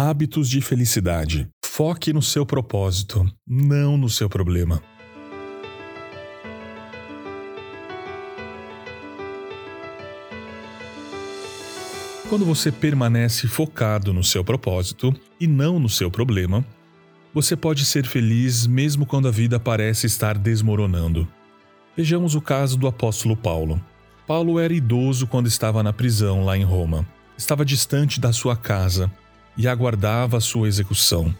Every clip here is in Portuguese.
Hábitos de felicidade. Foque no seu propósito, não no seu problema. Quando você permanece focado no seu propósito e não no seu problema, você pode ser feliz mesmo quando a vida parece estar desmoronando. Vejamos o caso do apóstolo Paulo. Paulo era idoso quando estava na prisão lá em Roma. Estava distante da sua casa e aguardava sua execução.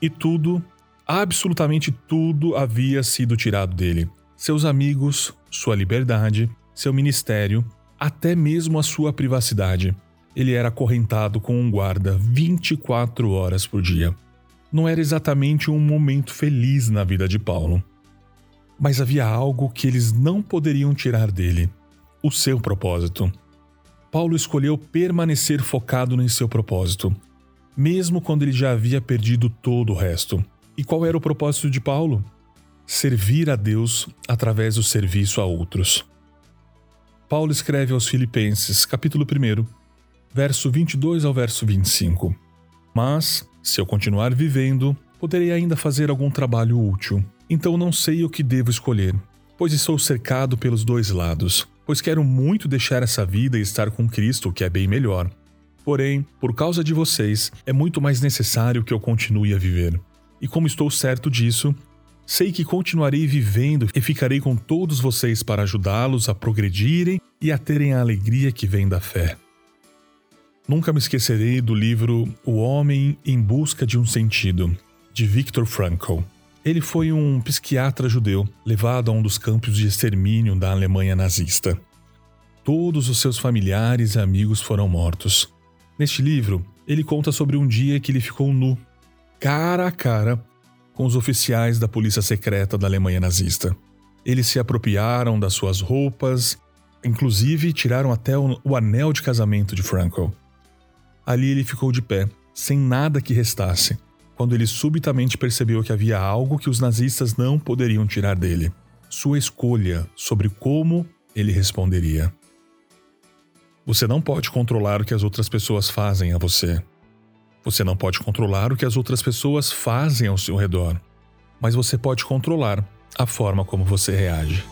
E tudo, absolutamente tudo, havia sido tirado dele: seus amigos, sua liberdade, seu ministério, até mesmo a sua privacidade ele era acorrentado com um guarda 24 horas por dia. Não era exatamente um momento feliz na vida de Paulo. Mas havia algo que eles não poderiam tirar dele: o seu propósito. Paulo escolheu permanecer focado em seu propósito, mesmo quando ele já havia perdido todo o resto. E qual era o propósito de Paulo? Servir a Deus através do serviço a outros. Paulo escreve aos Filipenses, capítulo 1, verso 22 ao verso 25. Mas, se eu continuar vivendo, poderei ainda fazer algum trabalho útil. Então não sei o que devo escolher, pois estou cercado pelos dois lados, pois quero muito deixar essa vida e estar com Cristo, que é bem melhor. Porém, por causa de vocês, é muito mais necessário que eu continue a viver. E como estou certo disso, sei que continuarei vivendo e ficarei com todos vocês para ajudá-los a progredirem e a terem a alegria que vem da fé. Nunca me esquecerei do livro O Homem em Busca de um Sentido, de Viktor Frankl. Ele foi um psiquiatra judeu levado a um dos campos de extermínio da Alemanha nazista. Todos os seus familiares e amigos foram mortos. Neste livro, ele conta sobre um dia que ele ficou nu, cara a cara, com os oficiais da polícia secreta da Alemanha nazista. Eles se apropriaram das suas roupas, inclusive tiraram até o anel de casamento de Frankl. Ali ele ficou de pé, sem nada que restasse, quando ele subitamente percebeu que havia algo que os nazistas não poderiam tirar dele: sua escolha sobre como ele responderia. Você não pode controlar o que as outras pessoas fazem a você. Você não pode controlar o que as outras pessoas fazem ao seu redor. Mas você pode controlar a forma como você reage.